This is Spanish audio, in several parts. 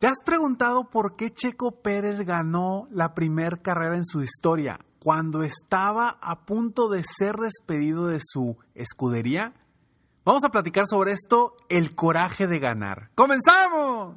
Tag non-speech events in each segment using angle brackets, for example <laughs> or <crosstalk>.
¿Te has preguntado por qué Checo Pérez ganó la primera carrera en su historia cuando estaba a punto de ser despedido de su escudería? Vamos a platicar sobre esto, el coraje de ganar. ¡Comenzamos!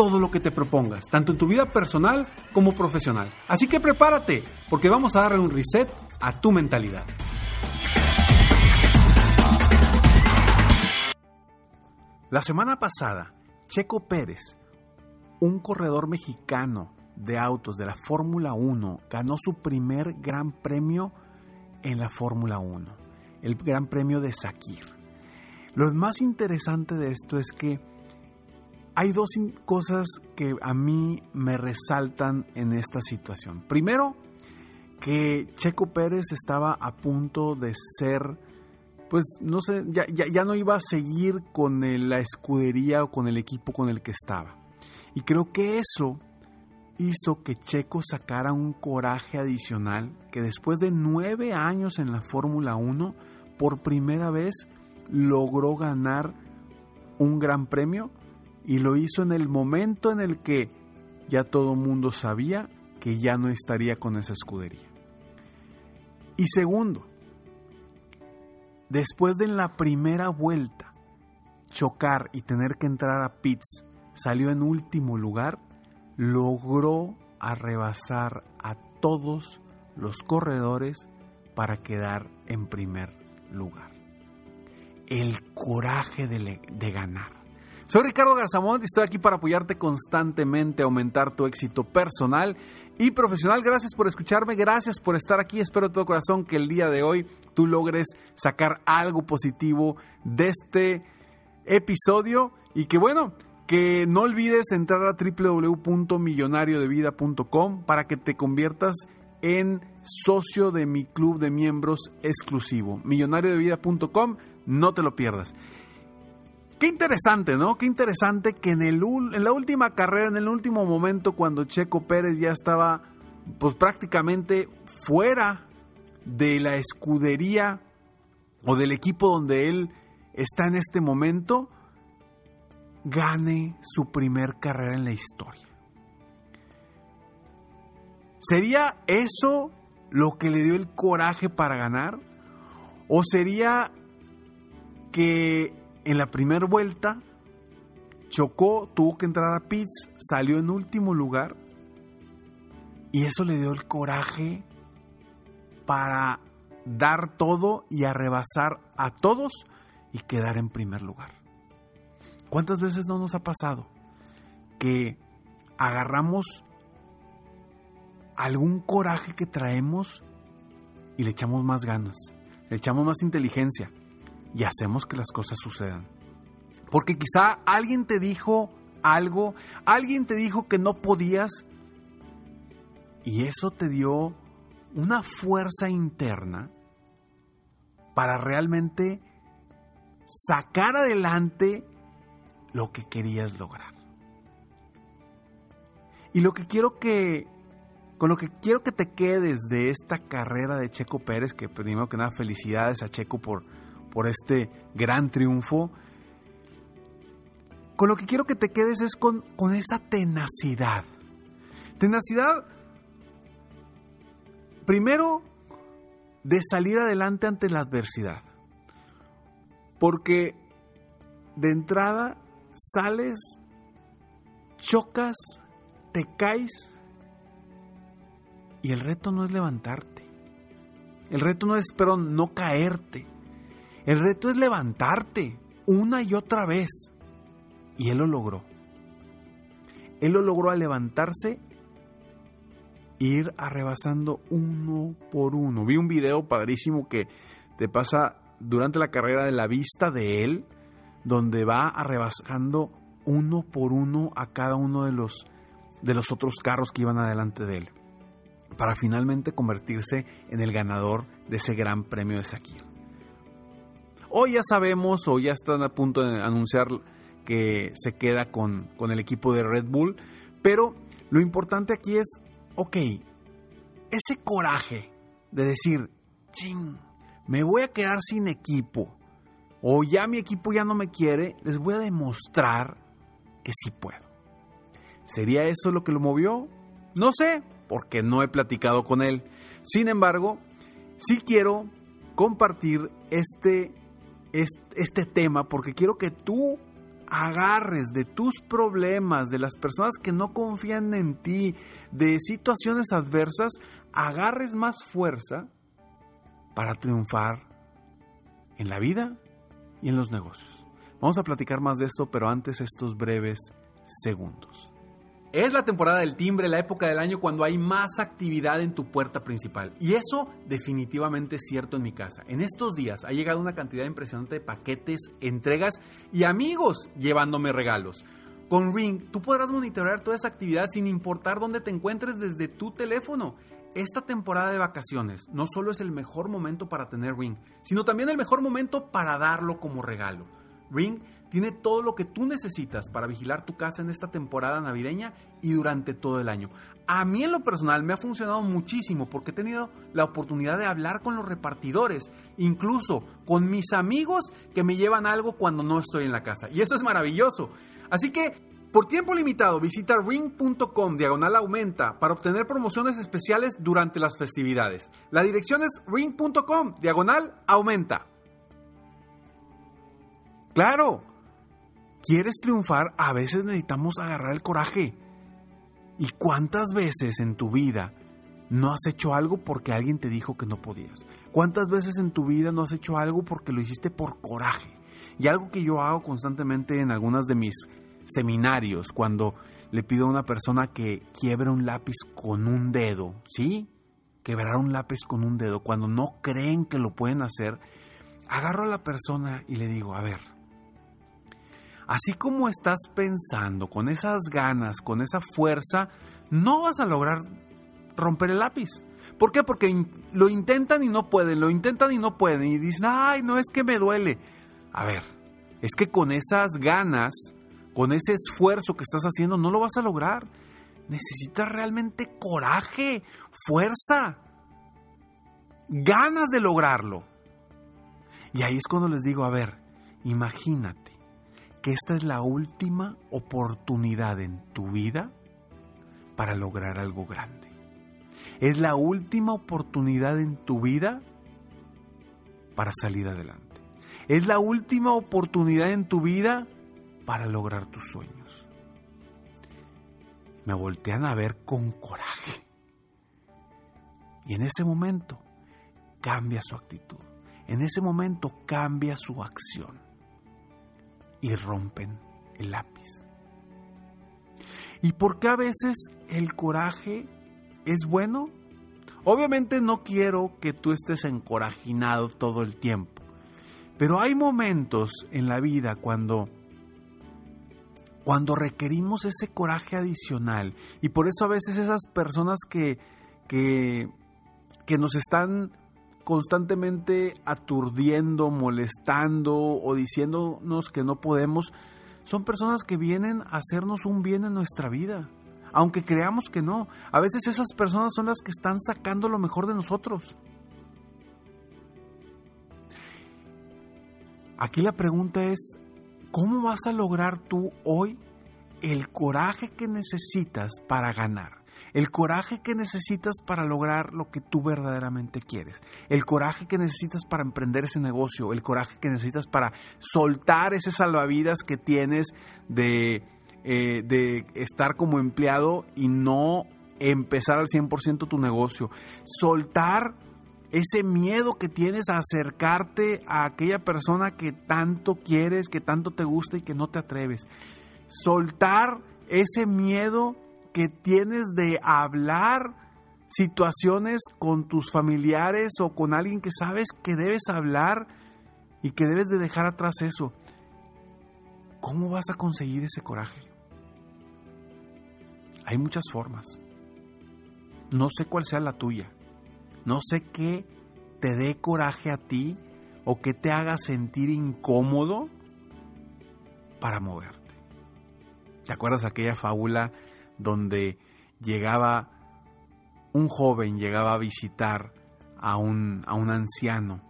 todo lo que te propongas, tanto en tu vida personal como profesional. Así que prepárate, porque vamos a darle un reset a tu mentalidad. La semana pasada, Checo Pérez, un corredor mexicano de autos de la Fórmula 1, ganó su primer gran premio en la Fórmula 1, el Gran Premio de Sakir. Lo más interesante de esto es que hay dos cosas que a mí me resaltan en esta situación. Primero, que Checo Pérez estaba a punto de ser, pues no sé, ya, no iba a seguir con la escudería o con el equipo con el que estaba. Y creo que eso hizo que Checo sacara un coraje adicional que después de nueve años en la Fórmula 1, por primera vez logró ganar un gran premio y lo hizo en el momento en el que ya todo mundo sabía que ya no estaría con esa escudería. Y segundo, después de la primera vuelta chocar y tener que entrar a pits, salió en último lugar, logró arrebasar a todos los corredores para quedar en primer lugar. El coraje de ganar. Soy Ricardo Garzamont y estoy aquí para apoyarte constantemente, aumentar tu éxito personal y profesional. Gracias por escucharme, gracias por estar aquí. Espero de todo corazón que el día de hoy tú logres sacar algo positivo de este episodio y que bueno, que no olvides entrar a www.millonariodevida.com para que te conviertas en socio de mi club de miembros exclusivo. Millonariodevida.com, no te lo pierdas. Qué interesante, ¿no? Qué interesante que en, el, en la última carrera, en el último momento, cuando Checo Pérez ya estaba pues prácticamente fuera de la escudería o del equipo donde él está en este momento, gane su primer carrera en la historia. ¿Sería eso lo que le dio el coraje para ganar? ¿O sería que en la primera vuelta chocó, tuvo que entrar a pits, salió en último lugar y eso le dio el coraje para dar todo y arrebasar a todos y quedar en primer lugar. ¿Cuántas veces no nos ha pasado que agarramos algún coraje que traemos y le echamos más ganas, le echamos más inteligencia, y hacemos que las cosas sucedan. Porque quizá alguien te dijo algo, alguien te dijo que no podías y eso te dio una fuerza interna para realmente sacar adelante lo que querías lograr. Y lo que quiero que con lo que quiero que te quedes de esta carrera de Checo Pérez, que primero que nada felicidades a Checo por por este gran triunfo. Con lo que quiero que te quedes es con, con esa tenacidad. Tenacidad, primero, de salir adelante ante la adversidad. Porque de entrada sales, chocas, te caes y el reto no es levantarte. El reto no es, pero no caerte. El reto es levantarte una y otra vez. Y él lo logró. Él lo logró al levantarse e ir arrebasando uno por uno. Vi un video padrísimo que te pasa durante la carrera de la vista de él, donde va arrebasando uno por uno a cada uno de los, de los otros carros que iban adelante de él, para finalmente convertirse en el ganador de ese gran premio de Sakir. Hoy ya sabemos o ya están a punto de anunciar que se queda con, con el equipo de Red Bull, pero lo importante aquí es, ok, ese coraje de decir, ching, me voy a quedar sin equipo, o ya mi equipo ya no me quiere, les voy a demostrar que sí puedo. ¿Sería eso lo que lo movió? No sé, porque no he platicado con él. Sin embargo, sí quiero compartir este, este, tema porque quiero que tú agarres de tus problemas, de las personas que no confían en ti, de situaciones adversas, agarres más fuerza para triunfar en la vida y en los negocios. Vamos a platicar más de esto, pero antes estos breves segundos. Es la temporada del timbre, la época del año cuando hay más actividad en tu puerta principal. Y eso definitivamente es cierto en mi casa. En estos días ha llegado una cantidad impresionante de paquetes, entregas y amigos llevándome regalos. Con Ring, tú podrás monitorear toda esa actividad sin importar dónde te encuentres desde tu teléfono. Esta temporada de vacaciones no solo es el mejor momento para tener Ring, sino también el mejor momento para darlo como regalo. Ring tiene todo lo que tú necesitas para vigilar tu casa en esta temporada navideña y durante todo el año. A mí en lo personal me ha funcionado muchísimo porque he tenido la oportunidad de hablar con los repartidores, incluso con mis amigos que me llevan algo cuando no estoy en la casa. Y eso es maravilloso. Así que por tiempo limitado, visita ring.com diagonal aumenta para obtener promociones especiales durante las festividades. La dirección es ring.com diagonal aumenta. Claro, quieres triunfar, a veces necesitamos agarrar el coraje. ¿Y cuántas veces en tu vida no has hecho algo porque alguien te dijo que no podías? ¿Cuántas veces en tu vida no has hecho algo porque lo hiciste por coraje? Y algo que yo hago constantemente en algunas de mis seminarios, cuando le pido a una persona que quiebre un lápiz con un dedo, ¿sí? Quebrar un lápiz con un dedo, cuando no creen que lo pueden hacer, agarro a la persona y le digo, a ver, así como estás pensando, con esas ganas, con esa fuerza, no vas a lograr romper el lápiz. ¿Por qué? Porque lo intentan y no pueden, lo intentan y no pueden, y dicen, ay, no es que me duele. A ver, es que con esas ganas con ese esfuerzo que estás haciendo, no lo vas a lograr. Necesitas realmente coraje, fuerza, ganas de lograrlo. Y ahí es cuando les digo, a ver, imagínate que esta es la última oportunidad en tu vida para lograr algo grande. Es la última oportunidad en tu vida para salir adelante. Es la última oportunidad en tu vida para lograr tus sueños. Me voltean a ver con coraje. Y en ese momento cambia su actitud. En ese momento cambia su acción. Y rompen el lápiz. ¿Y por qué a veces el coraje es bueno? Obviamente no quiero que tú estés encorajinado todo el tiempo. Pero hay momentos en la vida cuando cuando requerimos ese coraje adicional. Y por eso a veces esas personas que, que, que nos están constantemente aturdiendo, molestando o diciéndonos que no podemos, son personas que vienen a hacernos un bien en nuestra vida. Aunque creamos que no, a veces esas personas son las que están sacando lo mejor de nosotros. Aquí la pregunta es, ¿Cómo vas a lograr tú hoy el coraje que necesitas para ganar? El coraje que necesitas para lograr lo que tú verdaderamente quieres. El coraje que necesitas para emprender ese negocio. El coraje que necesitas para soltar ese salvavidas que tienes de, eh, de estar como empleado y no empezar al 100% tu negocio. Soltar ese miedo que tienes a acercarte a aquella persona que tanto quieres, que tanto te gusta y que no te atreves. Soltar ese miedo que tienes de hablar situaciones con tus familiares o con alguien que sabes que debes hablar y que debes de dejar atrás eso. ¿Cómo vas a conseguir ese coraje? Hay muchas formas. No sé cuál sea la tuya. No sé qué te dé coraje a ti o que te haga sentir incómodo para moverte. ¿Te acuerdas aquella fábula donde llegaba un joven, llegaba a visitar a un, a un anciano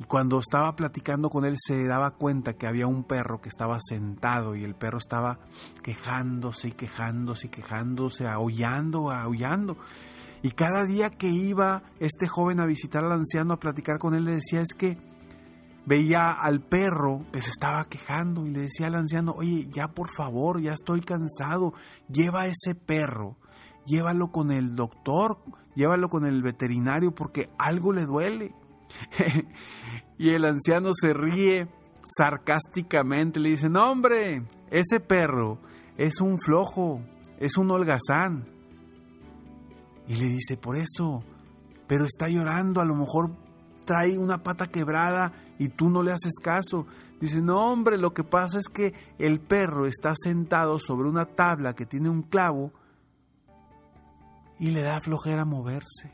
y cuando estaba platicando con él se daba cuenta que había un perro que estaba sentado y el perro estaba quejándose y quejándose y quejándose, aullando, aullando. Y cada día que iba este joven a visitar al anciano a platicar con él le decía es que veía al perro que se estaba quejando y le decía al anciano, oye, ya por favor, ya estoy cansado, lleva ese perro, llévalo con el doctor, llévalo con el veterinario porque algo le duele. <laughs> y el anciano se ríe sarcásticamente, le dice, no hombre, ese perro es un flojo, es un holgazán. Y le dice, por eso, pero está llorando, a lo mejor trae una pata quebrada y tú no le haces caso. Dice, no hombre, lo que pasa es que el perro está sentado sobre una tabla que tiene un clavo y le da flojera moverse.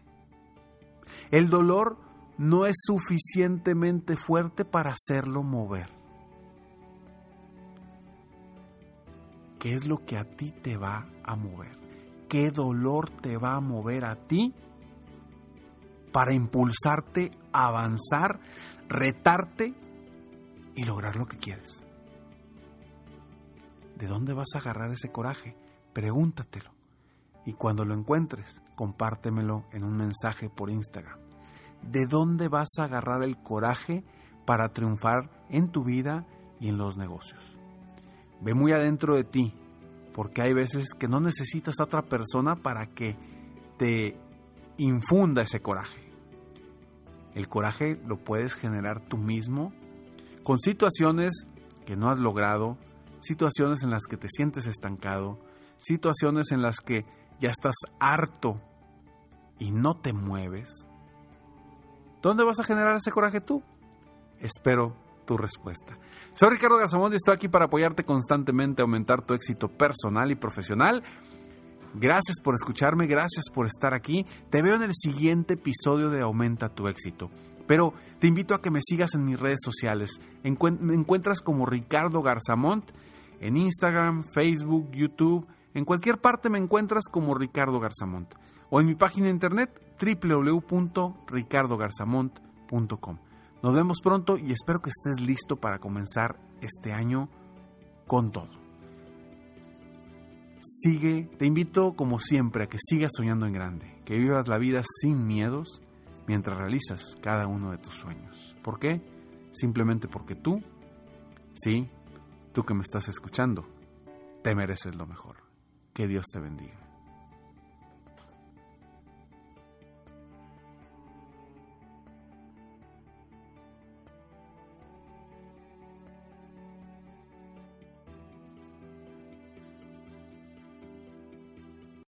El dolor no es suficientemente fuerte para hacerlo mover. ¿Qué es lo que a ti te va a mover? ¿Qué dolor te va a mover a ti para impulsarte a avanzar, retarte y lograr lo que quieres? ¿De dónde vas a agarrar ese coraje? Pregúntatelo. Y cuando lo encuentres, compártemelo en un mensaje por Instagram de dónde vas a agarrar el coraje para triunfar en tu vida y en los negocios. Ve muy adentro de ti, porque hay veces que no necesitas a otra persona para que te infunda ese coraje. El coraje lo puedes generar tú mismo con situaciones que no has logrado, situaciones en las que te sientes estancado, situaciones en las que ya estás harto y no te mueves, ¿Dónde vas a generar ese coraje tú? Espero tu respuesta. Soy Ricardo Garzamón y estoy aquí para apoyarte constantemente a aumentar tu éxito personal y profesional. Gracias por escucharme, gracias por estar aquí. Te veo en el siguiente episodio de Aumenta tu éxito. Pero te invito a que me sigas en mis redes sociales. me encuentras como Ricardo Garzamont en Instagram, Facebook, YouTube. En cualquier parte me encuentras como Ricardo Garzamont o en mi página de internet www.ricardogarzamont.com. Nos vemos pronto y espero que estés listo para comenzar este año con todo. Sigue, te invito como siempre a que sigas soñando en grande, que vivas la vida sin miedos mientras realizas cada uno de tus sueños. ¿Por qué? Simplemente porque tú, sí, tú que me estás escuchando, te mereces lo mejor. Que Dios te bendiga.